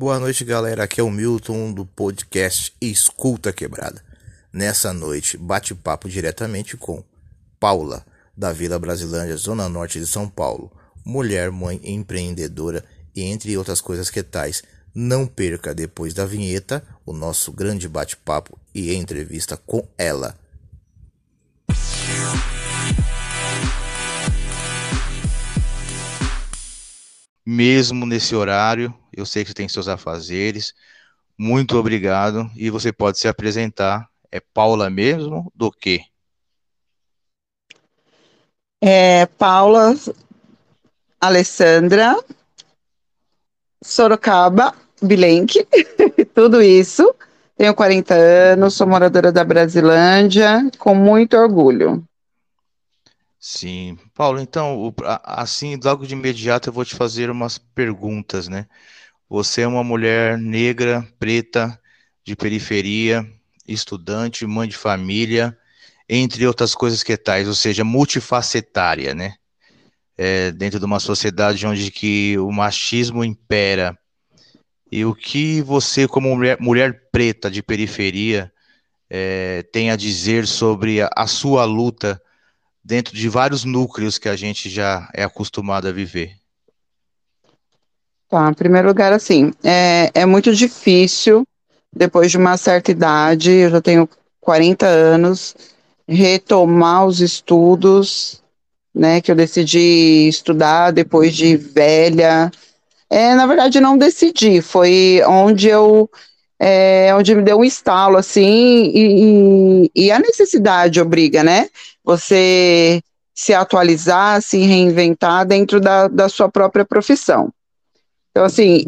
Boa noite, galera. Aqui é o Milton do podcast Escuta Quebrada. Nessa noite, bate-papo diretamente com Paula, da Vila Brasilândia, Zona Norte de São Paulo. Mulher, mãe, empreendedora e entre outras coisas que tais. Não perca depois da vinheta o nosso grande bate-papo e entrevista com ela. Mesmo nesse horário, eu sei que você tem seus afazeres. Muito obrigado e você pode se apresentar. É Paula mesmo? Do quê? É Paula Alessandra Sorocaba Bilenque, tudo isso. Tenho 40 anos, sou moradora da Brasilândia, com muito orgulho. Sim. Paulo, então, assim, logo de imediato eu vou te fazer umas perguntas, né? Você é uma mulher negra, preta, de periferia, estudante, mãe de família, entre outras coisas que tais, ou seja, multifacetária, né? É, dentro de uma sociedade onde que o machismo impera. E o que você, como mulher, mulher preta de periferia, é, tem a dizer sobre a, a sua luta dentro de vários núcleos que a gente já é acostumado a viver? Tá, em primeiro lugar, assim, é, é muito difícil, depois de uma certa idade, eu já tenho 40 anos, retomar os estudos, né, que eu decidi estudar depois de velha. É, na verdade, não decidi, foi onde eu é, onde me deu um estalo, assim, e, e, e, a necessidade obriga, né? Você se atualizar, se reinventar dentro da, da sua própria profissão. Então, assim,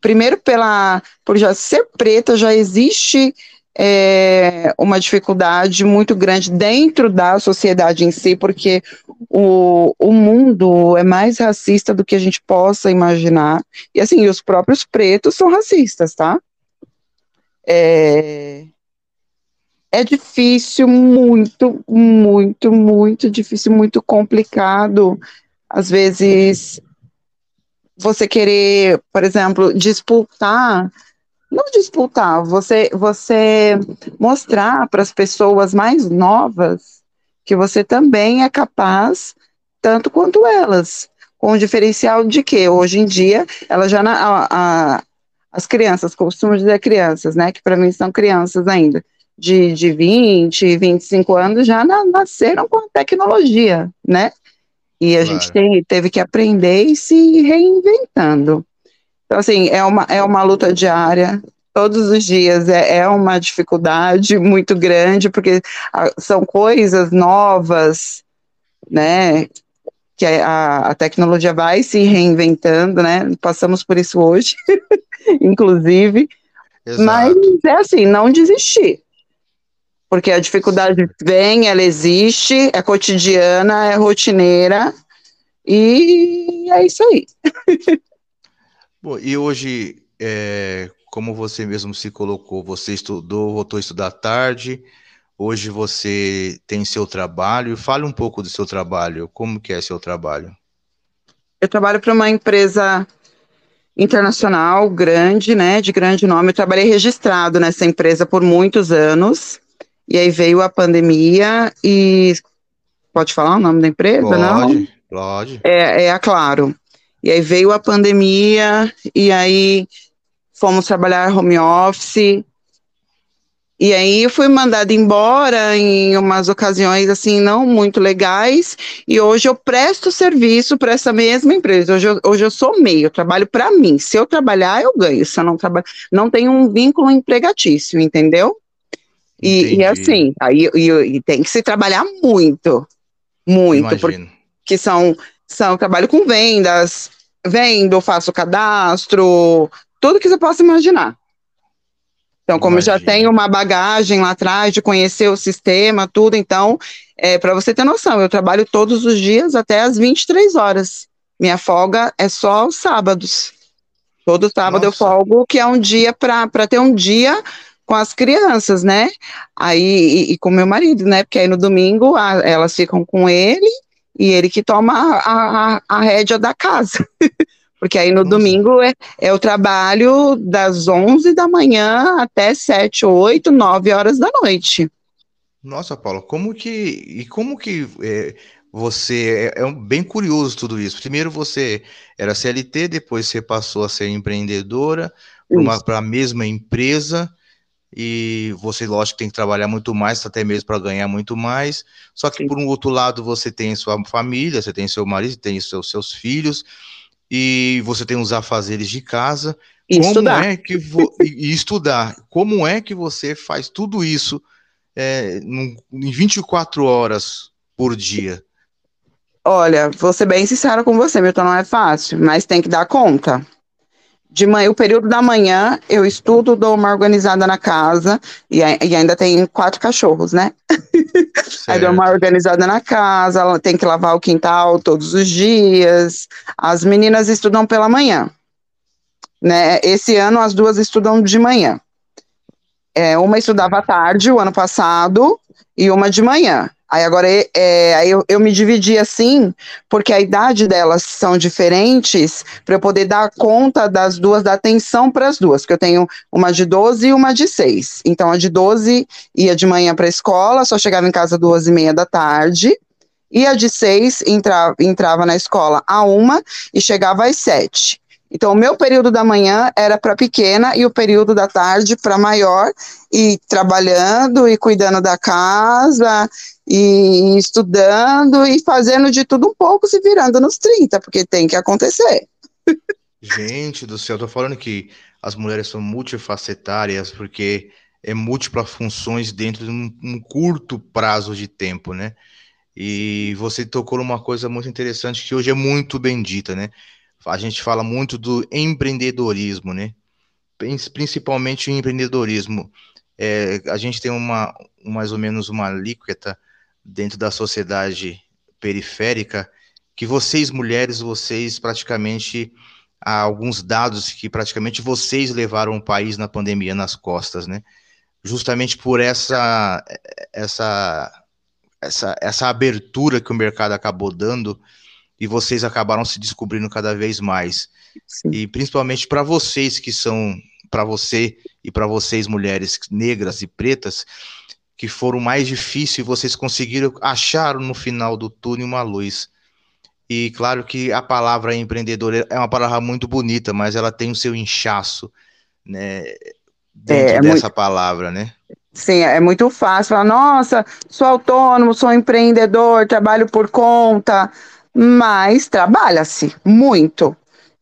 primeiro pela, por já ser preta, já existe é, uma dificuldade muito grande dentro da sociedade em si, porque o, o mundo é mais racista do que a gente possa imaginar. E assim, os próprios pretos são racistas, tá? É, é difícil, muito, muito, muito difícil, muito complicado. Às vezes, você querer, por exemplo, disputar, não disputar, você, você mostrar para as pessoas mais novas que você também é capaz, tanto quanto elas. Com o diferencial de que, hoje em dia, ela já, a, as crianças, costumo dizer crianças, né, que para mim são crianças ainda, de, de 20, 25 anos, já na, nasceram com a tecnologia, né? E a claro. gente tem, teve que aprender e se reinventando. Então, assim, é uma, é uma luta diária, todos os dias é, é uma dificuldade muito grande, porque são coisas novas, né? Que a, a tecnologia vai se reinventando, né? Passamos por isso hoje. inclusive. Exato. Mas é assim, não desistir. Porque a dificuldade vem, ela existe, é cotidiana, é rotineira, e é isso aí. Bom, e hoje, é, como você mesmo se colocou, você estudou, voltou a estudar tarde, hoje você tem seu trabalho, fale um pouco do seu trabalho, como que é seu trabalho? Eu trabalho para uma empresa internacional, grande, né, de grande nome. Eu trabalhei registrado nessa empresa por muitos anos, e aí veio a pandemia e... Pode falar o nome da empresa, pode, não? Pode. É, é a Claro. E aí veio a pandemia, e aí fomos trabalhar home office, e aí eu fui mandada embora em umas ocasiões assim não muito legais, e hoje eu presto serviço para essa mesma empresa. Hoje eu, hoje eu sou meio, eu trabalho para mim. Se eu trabalhar, eu ganho. Se eu não trabalho, não tenho um vínculo empregatício, entendeu? E, e assim, aí e, e tem que se trabalhar muito, muito, porque são, são trabalho com vendas, vendo, faço cadastro, tudo que você possa imaginar. Então, como Imagina. eu já tenho uma bagagem lá atrás de conhecer o sistema, tudo, então, é, para você ter noção, eu trabalho todos os dias até as 23 horas. Minha folga é só os sábados. Todo sábado Nossa. eu folgo, que é um dia para ter um dia com as crianças, né? Aí, e, e, com meu marido, né? Porque aí no domingo a, elas ficam com ele e ele que toma a, a, a rédea da casa. Porque aí no Nossa. domingo é, é o trabalho das 11 da manhã até 7, 8, 9 horas da noite. Nossa, Paulo, como que e como que é, você é, é, bem curioso tudo isso. Primeiro você era CLT, depois você passou a ser empreendedora para a mesma empresa e você, lógico, tem que trabalhar muito mais, até mesmo para ganhar muito mais. Só que, Sim. por um outro lado, você tem sua família, você tem seu marido, tem seus, seus filhos, e você tem os afazeres de casa. E Como estudar. é que vo... e estudar? Como é que você faz tudo isso é, em 24 horas por dia? Olha, vou ser bem sincera com você, Milton, não é fácil, mas tem que dar conta. De manhã, o período da manhã, eu estudo, dou uma organizada na casa, e, e ainda tem quatro cachorros, né? Aí dou uma organizada na casa, ela tem que lavar o quintal todos os dias. As meninas estudam pela manhã. Né? Esse ano as duas estudam de manhã. É, uma estudava à tarde, o ano passado, e uma de manhã. Aí agora é, eu, eu me dividi assim, porque a idade delas são diferentes, para eu poder dar conta das duas, dar atenção para as duas, porque eu tenho uma de 12 e uma de 6. Então a de 12 ia de manhã para a escola, só chegava em casa duas e meia da tarde, e a de 6 entrava, entrava na escola a uma e chegava às sete. Então, o meu período da manhã era para pequena e o período da tarde para maior, e trabalhando e cuidando da casa, e estudando e fazendo de tudo um pouco, se virando nos 30, porque tem que acontecer. Gente do céu, tô falando que as mulheres são multifacetárias, porque é múltiplas funções dentro de um, um curto prazo de tempo, né? E você tocou numa coisa muito interessante que hoje é muito bendita, né? A gente fala muito do empreendedorismo, né? Principalmente o empreendedorismo. É, a gente tem uma, mais ou menos uma alíquota dentro da sociedade periférica que vocês, mulheres, vocês praticamente há alguns dados que praticamente vocês levaram o país na pandemia nas costas, né? Justamente por essa essa essa, essa abertura que o mercado acabou dando e vocês acabaram se descobrindo cada vez mais. Sim. E principalmente para vocês que são, para você e para vocês mulheres negras e pretas, que foram mais difíceis e vocês conseguiram achar no final do túnel uma luz. E claro que a palavra empreendedor é uma palavra muito bonita, mas ela tem o seu inchaço, né, dentro é, é dessa muito... palavra, né? Sim, é muito fácil falar, nossa, sou autônomo, sou empreendedor, trabalho por conta, mas trabalha-se muito.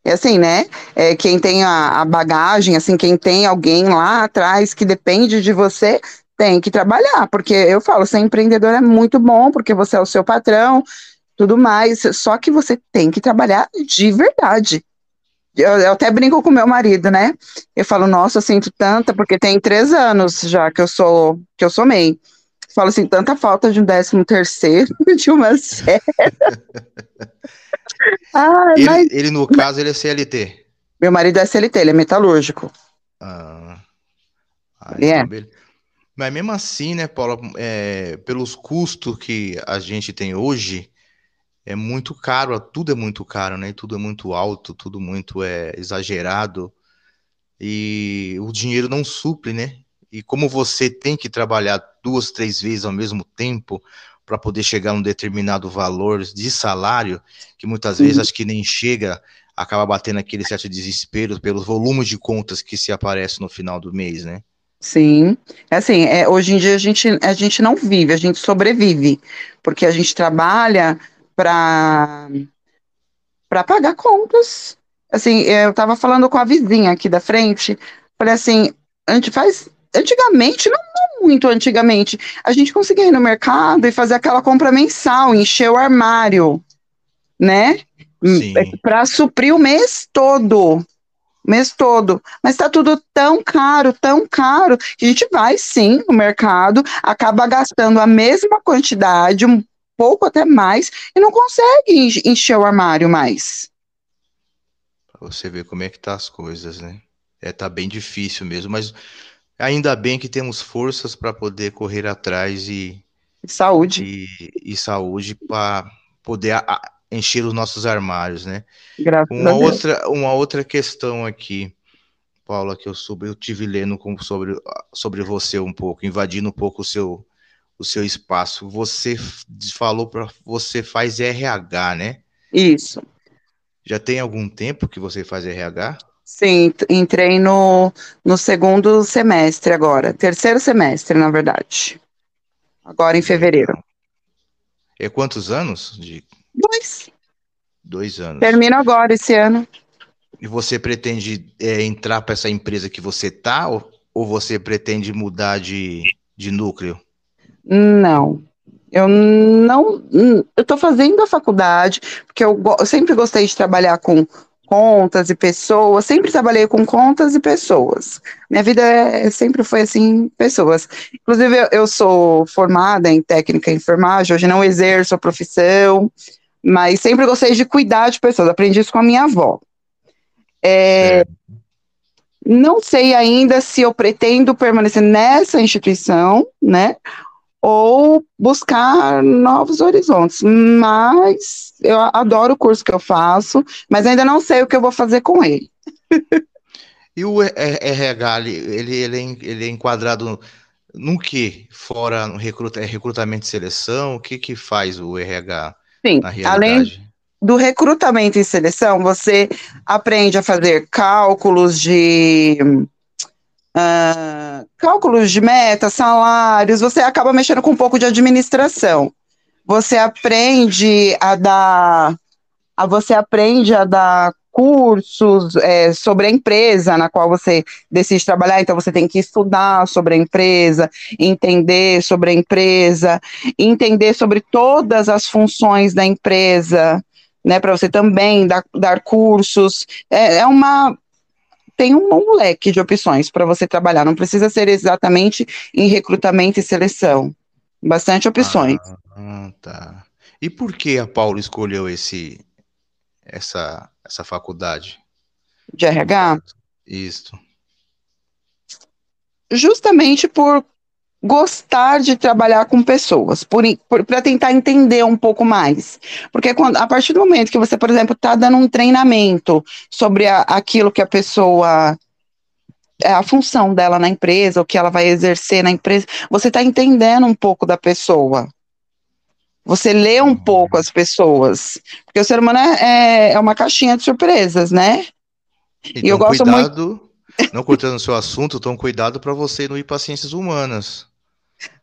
É assim, né? É, quem tem a, a, bagagem, assim, quem tem alguém lá atrás que depende de você, tem que trabalhar. Porque eu falo, ser empreendedor é muito bom, porque você é o seu patrão, tudo mais. Só que você tem que trabalhar de verdade. Eu, eu até brinco com meu marido, né? Eu falo, nossa, eu sinto tanta, porque tem três anos já que eu sou que eu sou MEI falo assim, tanta falta de um décimo terceiro, de uma série. ah, ele, mas... ele, no caso, ele é CLT. Meu marido é CLT, ele é metalúrgico. Ah, ah é. Mas mesmo assim, né, Paula, é, pelos custos que a gente tem hoje, é muito caro, tudo é muito caro, né? Tudo é muito alto, tudo muito é exagerado. E o dinheiro não supre, né? E como você tem que trabalhar duas, três vezes ao mesmo tempo para poder chegar a um determinado valor de salário, que muitas vezes acho que nem chega, acaba batendo aquele certo desespero pelos volumes de contas que se aparecem no final do mês, né? Sim, é assim, é, hoje em dia a gente, a gente não vive, a gente sobrevive, porque a gente trabalha para para pagar contas. Assim, eu estava falando com a vizinha aqui da frente, falei assim, a gente faz antigamente, não, não, muito antigamente, a gente conseguia ir no mercado e fazer aquela compra mensal, encher o armário, né? Para suprir o mês todo. Mês todo. Mas está tudo tão caro, tão caro, que a gente vai sim no mercado, acaba gastando a mesma quantidade, um pouco até mais, e não consegue encher o armário mais. você ver como é que tá as coisas, né? É, tá bem difícil mesmo, mas Ainda bem que temos forças para poder correr atrás e saúde e, e saúde para poder a, encher os nossos armários, né? Graças uma a Deus. outra, uma outra questão aqui, Paula, que eu soube, eu tive lendo sobre, sobre você um pouco, invadindo um pouco o seu, o seu espaço. Você falou para você faz RH, né? Isso. Já tem algum tempo que você faz RH? Sim, entrei no, no segundo semestre agora, terceiro semestre, na verdade. Agora em fevereiro. É quantos anos? De... Dois. Dois anos. Termino agora esse ano. E você pretende é, entrar para essa empresa que você tá ou, ou você pretende mudar de, de núcleo? Não. Eu não. Eu estou fazendo a faculdade, porque eu, eu sempre gostei de trabalhar com contas e pessoas, sempre trabalhei com contas e pessoas. Minha vida é, sempre foi assim, pessoas. Inclusive, eu, eu, sou formada em técnica em enfermagem, hoje não exerço a profissão, mas sempre gostei de cuidar de pessoas, aprendi isso com a minha avó. É, não sei ainda se eu pretendo permanecer nessa instituição, né, ou buscar novos horizontes. Mas eu adoro o curso que eu faço, mas ainda não sei o que eu vou fazer com ele. E o RH, ele, ele, é, ele é enquadrado no que? Fora no recruta, é recrutamento e seleção? O que, que faz o RH Sim, na realidade? Além do recrutamento e seleção, você aprende a fazer cálculos de uh, cálculos de meta, salários, você acaba mexendo com um pouco de administração. Você aprende a dar, a, você aprende a dar cursos é, sobre a empresa na qual você decide trabalhar, então você tem que estudar sobre a empresa, entender sobre a empresa, entender sobre todas as funções da empresa, né, para você também dar, dar cursos. É, é uma tem um, um leque de opções para você trabalhar, não precisa ser exatamente em recrutamento e seleção. Bastante opções. Ah, tá. E por que a Paula escolheu esse, essa, essa faculdade? De RH? Isso. Justamente por gostar de trabalhar com pessoas, para tentar entender um pouco mais. Porque quando, a partir do momento que você, por exemplo, está dando um treinamento sobre a, aquilo que a pessoa. É a função dela na empresa, o que ela vai exercer na empresa, você está entendendo um pouco da pessoa. Você lê um uhum. pouco as pessoas. Porque o ser humano é, é, é uma caixinha de surpresas, né? Então, e eu gosto cuidado, muito. Não cortando o seu assunto, então cuidado para você não ir para ciências humanas.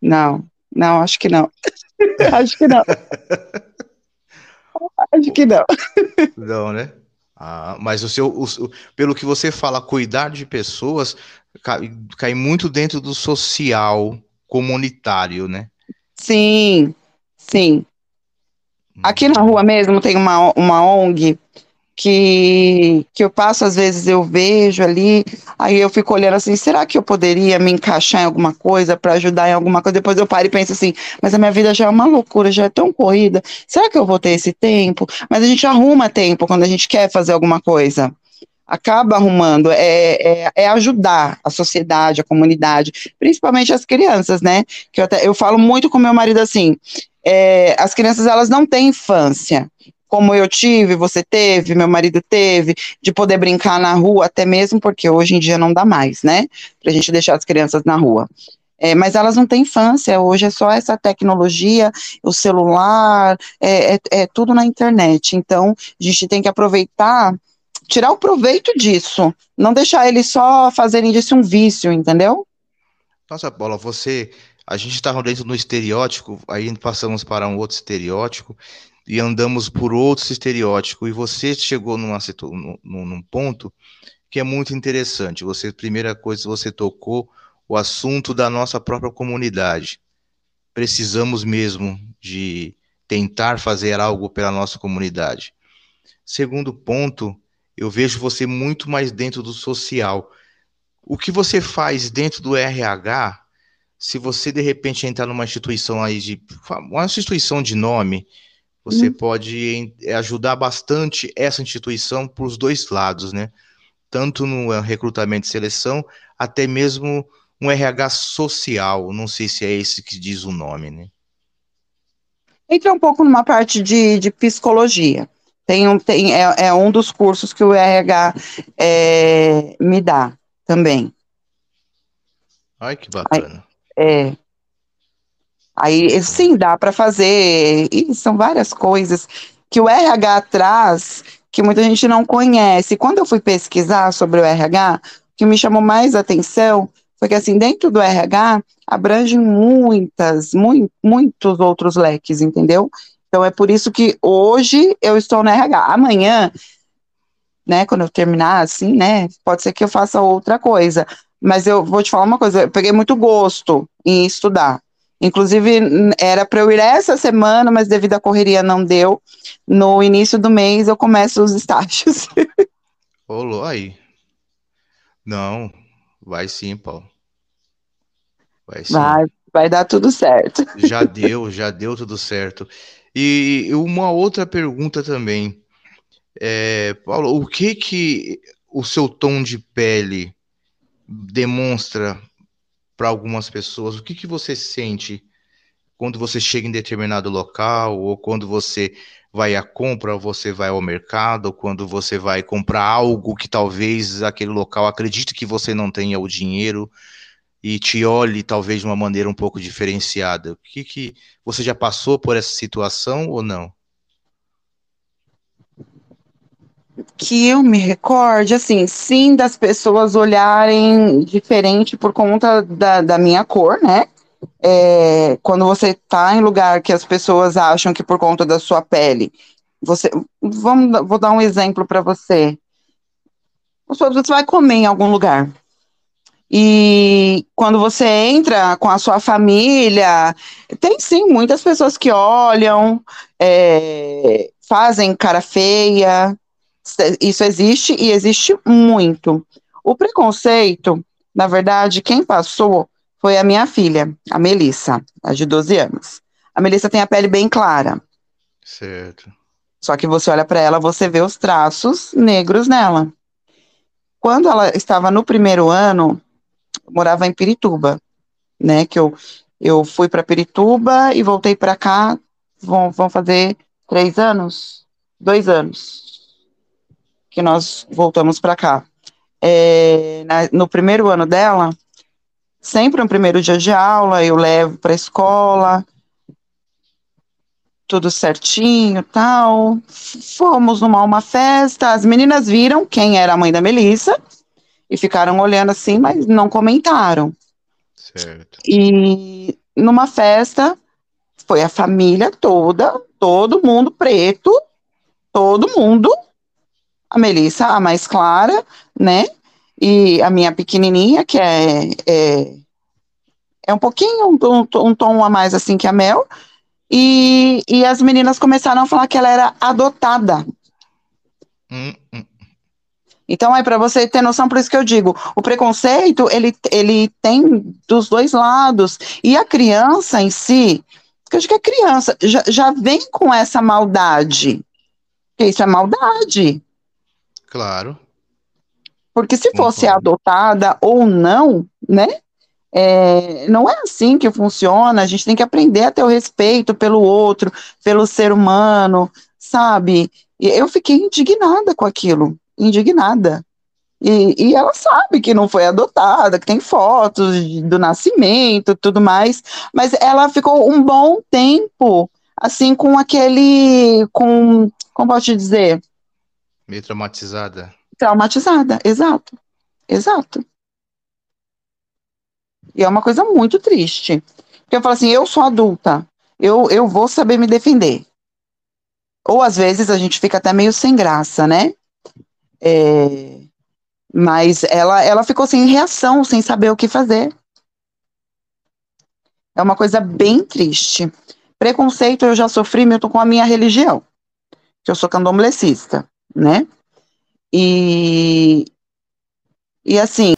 Não, não, acho que não. acho que não. acho que não. Não, né? Ah, mas o seu, o, pelo que você fala, cuidar de pessoas cai, cai muito dentro do social comunitário, né? Sim, sim. Aqui na rua mesmo tem uma, uma ONG que, que eu passo, às vezes eu vejo ali, aí eu fico olhando assim, será que eu poderia me encaixar em alguma coisa para ajudar em alguma coisa? Depois eu paro e penso assim, mas a minha vida já é uma loucura, já é tão corrida, será que eu vou ter esse tempo? Mas a gente arruma tempo quando a gente quer fazer alguma coisa. Acaba arrumando, é, é, é ajudar a sociedade, a comunidade, principalmente as crianças, né? Que eu, até, eu falo muito com meu marido assim, é, as crianças elas não têm infância, como eu tive, você teve, meu marido teve, de poder brincar na rua, até mesmo porque hoje em dia não dá mais, né? Pra gente deixar as crianças na rua. É, mas elas não têm infância, hoje é só essa tecnologia, o celular, é, é, é tudo na internet. Então, a gente tem que aproveitar, tirar o proveito disso, não deixar eles só fazerem disso um vício, entendeu? Nossa, Paula, você. A gente estava dentro do estereótipo, aí passamos para um outro estereótipo, e andamos por outros estereótipos. E você chegou numa, num, num ponto que é muito interessante. Você, primeira coisa, você tocou o assunto da nossa própria comunidade. Precisamos mesmo de tentar fazer algo pela nossa comunidade. Segundo ponto, eu vejo você muito mais dentro do social. O que você faz dentro do RH, se você de repente entrar numa instituição aí de uma instituição de nome você hum. pode eh, ajudar bastante essa instituição para os dois lados, né? Tanto no eh, recrutamento e seleção, até mesmo um RH social. Não sei se é esse que diz o nome, né? Entra um pouco numa parte de, de psicologia. Tem um, tem, é, é, um dos cursos que o RH é, me dá também. Ai, que bacana. Aí, é. Aí, sim, dá para fazer. E são várias coisas que o RH traz que muita gente não conhece. Quando eu fui pesquisar sobre o RH, o que me chamou mais atenção foi que, assim, dentro do RH, abrange muitas, mu muitos outros leques, entendeu? Então, é por isso que hoje eu estou no RH. Amanhã, né, quando eu terminar, assim, né, pode ser que eu faça outra coisa. Mas eu vou te falar uma coisa, eu peguei muito gosto em estudar. Inclusive, era para eu ir essa semana, mas devido à correria não deu. No início do mês eu começo os estágios. Rolou aí. Não, vai sim, Paulo. Vai sim. Vai, vai dar tudo certo. Já deu, já deu tudo certo. E uma outra pergunta também. É, Paulo, o que que o seu tom de pele demonstra para algumas pessoas? O que, que você sente quando você chega em determinado local, ou quando você vai à compra, ou você vai ao mercado, ou quando você vai comprar algo que talvez aquele local acredite que você não tenha o dinheiro e te olhe talvez de uma maneira um pouco diferenciada. O que, que você já passou por essa situação ou não? Que eu me recorde, assim, sim, das pessoas olharem diferente por conta da, da minha cor, né? É, quando você tá em lugar que as pessoas acham que por conta da sua pele, você, vamos, vou dar um exemplo para você. Você vai comer em algum lugar. E quando você entra com a sua família, tem sim muitas pessoas que olham, é, fazem cara feia, isso existe e existe muito. O preconceito, na verdade, quem passou foi a minha filha, a Melissa, a de 12 anos. A Melissa tem a pele bem clara. Certo. Só que você olha para ela, você vê os traços negros nela. Quando ela estava no primeiro ano, morava em Pirituba, né? Que eu, eu fui para Pirituba e voltei para cá. Vão, vão fazer três anos, dois anos que nós voltamos para cá. É, na, no primeiro ano dela, sempre no primeiro dia de aula, eu levo para a escola, tudo certinho, tal. Fomos numa uma festa, as meninas viram quem era a mãe da Melissa e ficaram olhando assim, mas não comentaram. Certo. E numa festa foi a família toda, todo mundo preto, todo mundo a Melissa, a mais clara, né? E a minha pequenininha, que é, é, é um pouquinho, um, um, tom a mais assim que a Mel. E, e as meninas começaram a falar que ela era adotada. Hum, hum. Então, aí, para você ter noção, por isso que eu digo, o preconceito, ele, ele tem dos dois lados. E a criança em si, porque eu acho que a criança já, já vem com essa maldade. Porque isso é maldade. Claro. Porque se fosse adotada ou não, né? É, não é assim que funciona. A gente tem que aprender a ter o respeito pelo outro, pelo ser humano, sabe? E eu fiquei indignada com aquilo, indignada. E, e, ela sabe que não foi adotada, que tem fotos do nascimento, tudo mais, mas ela ficou um bom tempo, assim, com aquele, com, como posso te dizer, Meio traumatizada. Traumatizada, exato. Exato. E é uma coisa muito triste. Porque eu falo assim, eu sou adulta, eu, eu vou saber me defender. Ou às vezes a gente fica até meio sem graça, né? É, mas ela, ela ficou sem reação, sem saber o que fazer. É uma coisa bem triste. Preconceito eu já sofri, Milton, com a minha religião, que eu sou candomblessista né? E, e assim,